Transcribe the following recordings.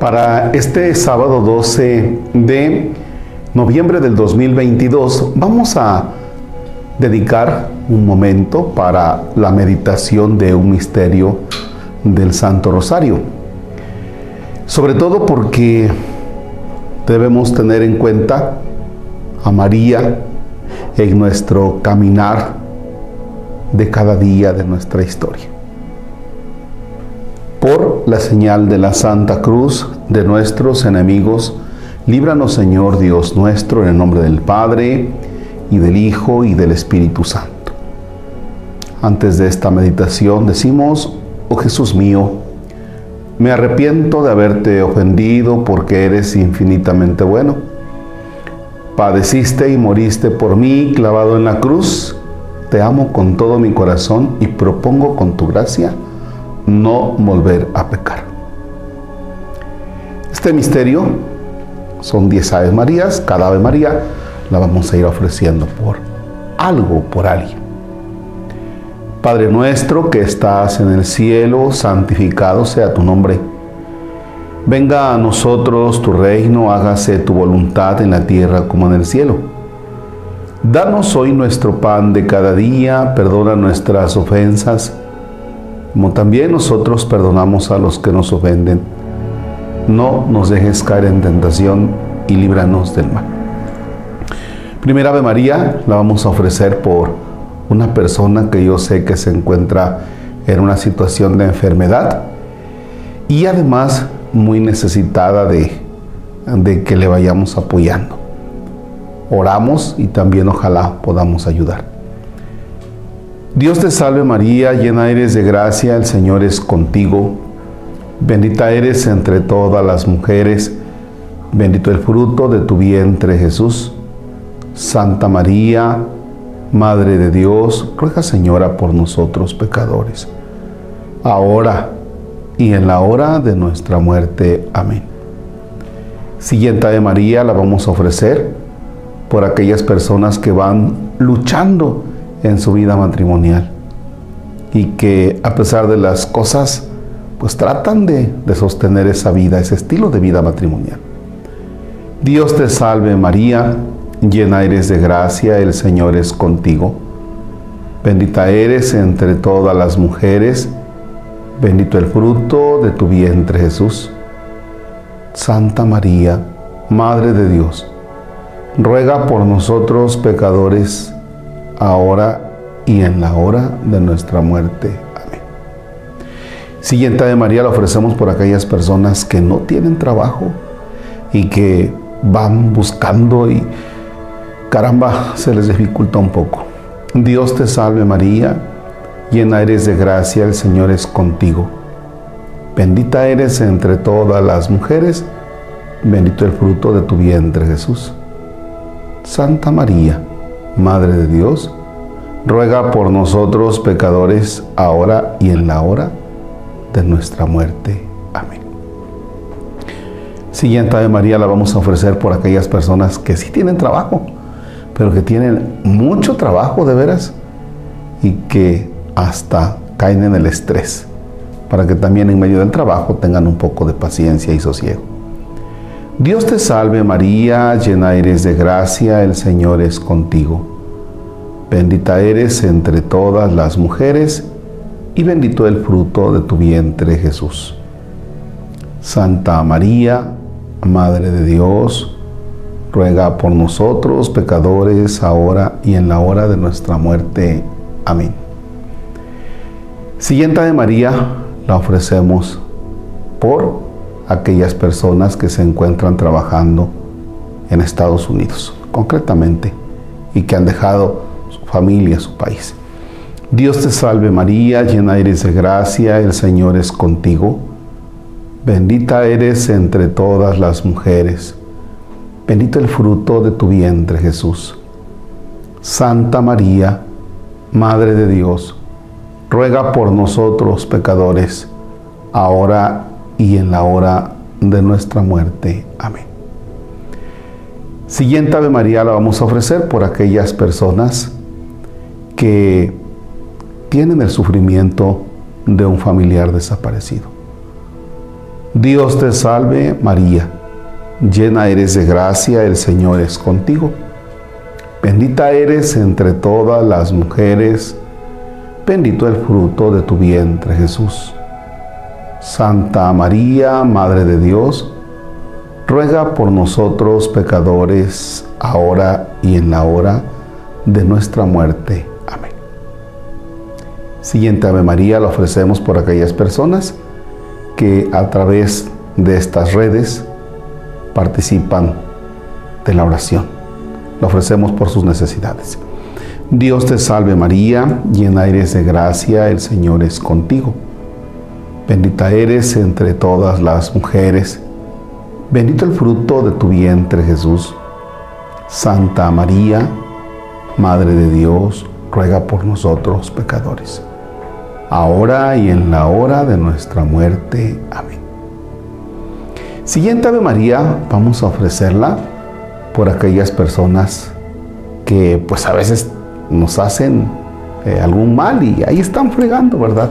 Para este sábado 12 de noviembre del 2022 vamos a dedicar un momento para la meditación de un misterio del Santo Rosario. Sobre todo porque debemos tener en cuenta a María en nuestro caminar de cada día de nuestra historia. Por la señal de la Santa Cruz de nuestros enemigos, líbranos Señor Dios nuestro, en el nombre del Padre, y del Hijo, y del Espíritu Santo. Antes de esta meditación decimos, oh Jesús mío, me arrepiento de haberte ofendido porque eres infinitamente bueno. Padeciste y moriste por mí clavado en la cruz. Te amo con todo mi corazón y propongo con tu gracia no volver a pecar. Este misterio son 10 Aves Marías. Cada Ave María la vamos a ir ofreciendo por algo, por alguien. Padre nuestro que estás en el cielo, santificado sea tu nombre. Venga a nosotros tu reino, hágase tu voluntad en la tierra como en el cielo. Danos hoy nuestro pan de cada día, perdona nuestras ofensas como también nosotros perdonamos a los que nos ofenden. No nos dejes caer en tentación y líbranos del mal. Primera Ave María la vamos a ofrecer por una persona que yo sé que se encuentra en una situación de enfermedad y además muy necesitada de, de que le vayamos apoyando. Oramos y también ojalá podamos ayudar. Dios te salve María, llena eres de gracia, el Señor es contigo. Bendita eres entre todas las mujeres, bendito el fruto de tu vientre Jesús. Santa María, Madre de Dios, ruega Señora por nosotros pecadores, ahora y en la hora de nuestra muerte. Amén. Siguiente de María la vamos a ofrecer por aquellas personas que van luchando en su vida matrimonial y que a pesar de las cosas, pues tratan de, de sostener esa vida, ese estilo de vida matrimonial. Dios te salve María, llena eres de gracia, el Señor es contigo. Bendita eres entre todas las mujeres, bendito el fruto de tu vientre Jesús. Santa María, Madre de Dios, ruega por nosotros pecadores, ahora y en la hora de nuestra muerte. Amén. Siguiente de María la ofrecemos por aquellas personas que no tienen trabajo y que van buscando y caramba, se les dificulta un poco. Dios te salve María, llena eres de gracia, el Señor es contigo. Bendita eres entre todas las mujeres, bendito el fruto de tu vientre Jesús. Santa María, Madre de Dios, ruega por nosotros pecadores, ahora y en la hora de nuestra muerte. Amén. Siguiente Ave María la vamos a ofrecer por aquellas personas que sí tienen trabajo, pero que tienen mucho trabajo de veras y que hasta caen en el estrés, para que también en medio del trabajo tengan un poco de paciencia y sosiego. Dios te salve María, llena eres de gracia, el Señor es contigo. Bendita eres entre todas las mujeres y bendito el fruto de tu vientre Jesús. Santa María, Madre de Dios, ruega por nosotros pecadores ahora y en la hora de nuestra muerte. Amén. Siguiente de María la ofrecemos por aquellas personas que se encuentran trabajando en Estados Unidos, concretamente, y que han dejado su familia, su país. Dios te salve María, llena eres de gracia, el Señor es contigo. Bendita eres entre todas las mujeres. Bendito el fruto de tu vientre Jesús. Santa María, Madre de Dios, ruega por nosotros pecadores, ahora y en la hora de nuestra muerte. Amén. Siguiente Ave María la vamos a ofrecer por aquellas personas que tienen el sufrimiento de un familiar desaparecido. Dios te salve María, llena eres de gracia, el Señor es contigo. Bendita eres entre todas las mujeres, bendito el fruto de tu vientre Jesús. Santa María, Madre de Dios, ruega por nosotros pecadores, ahora y en la hora de nuestra muerte. Amén. Siguiente Ave María la ofrecemos por aquellas personas que a través de estas redes participan de la oración. La ofrecemos por sus necesidades. Dios te salve María, llena eres de gracia, el Señor es contigo. Bendita eres entre todas las mujeres, bendito el fruto de tu vientre Jesús. Santa María, Madre de Dios, ruega por nosotros pecadores ahora y en la hora de nuestra muerte. Amén. Siguiente Ave María, vamos a ofrecerla por aquellas personas que pues a veces nos hacen eh, algún mal y ahí están fregando, ¿verdad?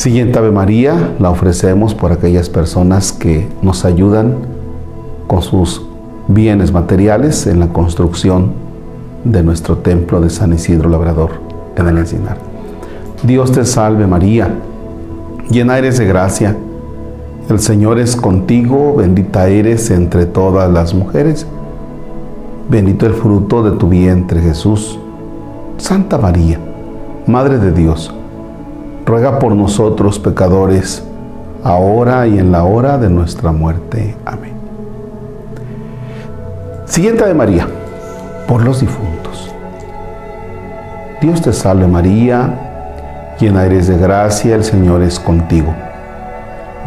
Siguiente Ave María la ofrecemos por aquellas personas que nos ayudan con sus bienes materiales en la construcción de nuestro templo de San Isidro Labrador en el encinar. Dios te salve María, llena eres de gracia, el Señor es contigo, bendita eres entre todas las mujeres, bendito el fruto de tu vientre Jesús. Santa María, Madre de Dios, ruega por nosotros pecadores, ahora y en la hora de nuestra muerte. Amén. Siguiente de María, por los difuntos. Dios te salve María, llena eres de gracia, el Señor es contigo.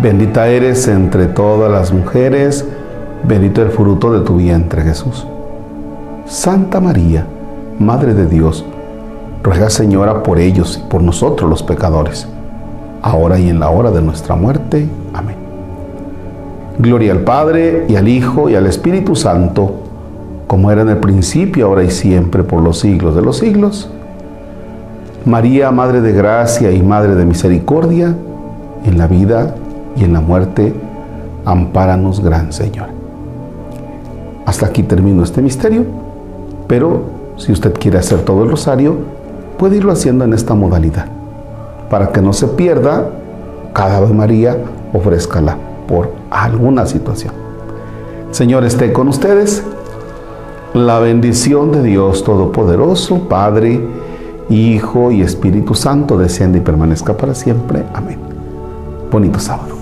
Bendita eres entre todas las mujeres, bendito el fruto de tu vientre Jesús. Santa María, Madre de Dios, ruega Señora por ellos y por nosotros los pecadores, ahora y en la hora de nuestra muerte. Amén. Gloria al Padre y al Hijo y al Espíritu Santo, como era en el principio, ahora y siempre, por los siglos de los siglos. María, Madre de Gracia y Madre de Misericordia, en la vida y en la muerte, ampáranos, Gran Señor. Hasta aquí termino este misterio, pero si usted quiere hacer todo el rosario, puede irlo haciendo en esta modalidad. Para que no se pierda, cada vez María, ofrézcala por alguna situación. Señor esté con ustedes. La bendición de Dios Todopoderoso, Padre, Hijo y Espíritu Santo, desciende y permanezca para siempre. Amén. Bonito sábado.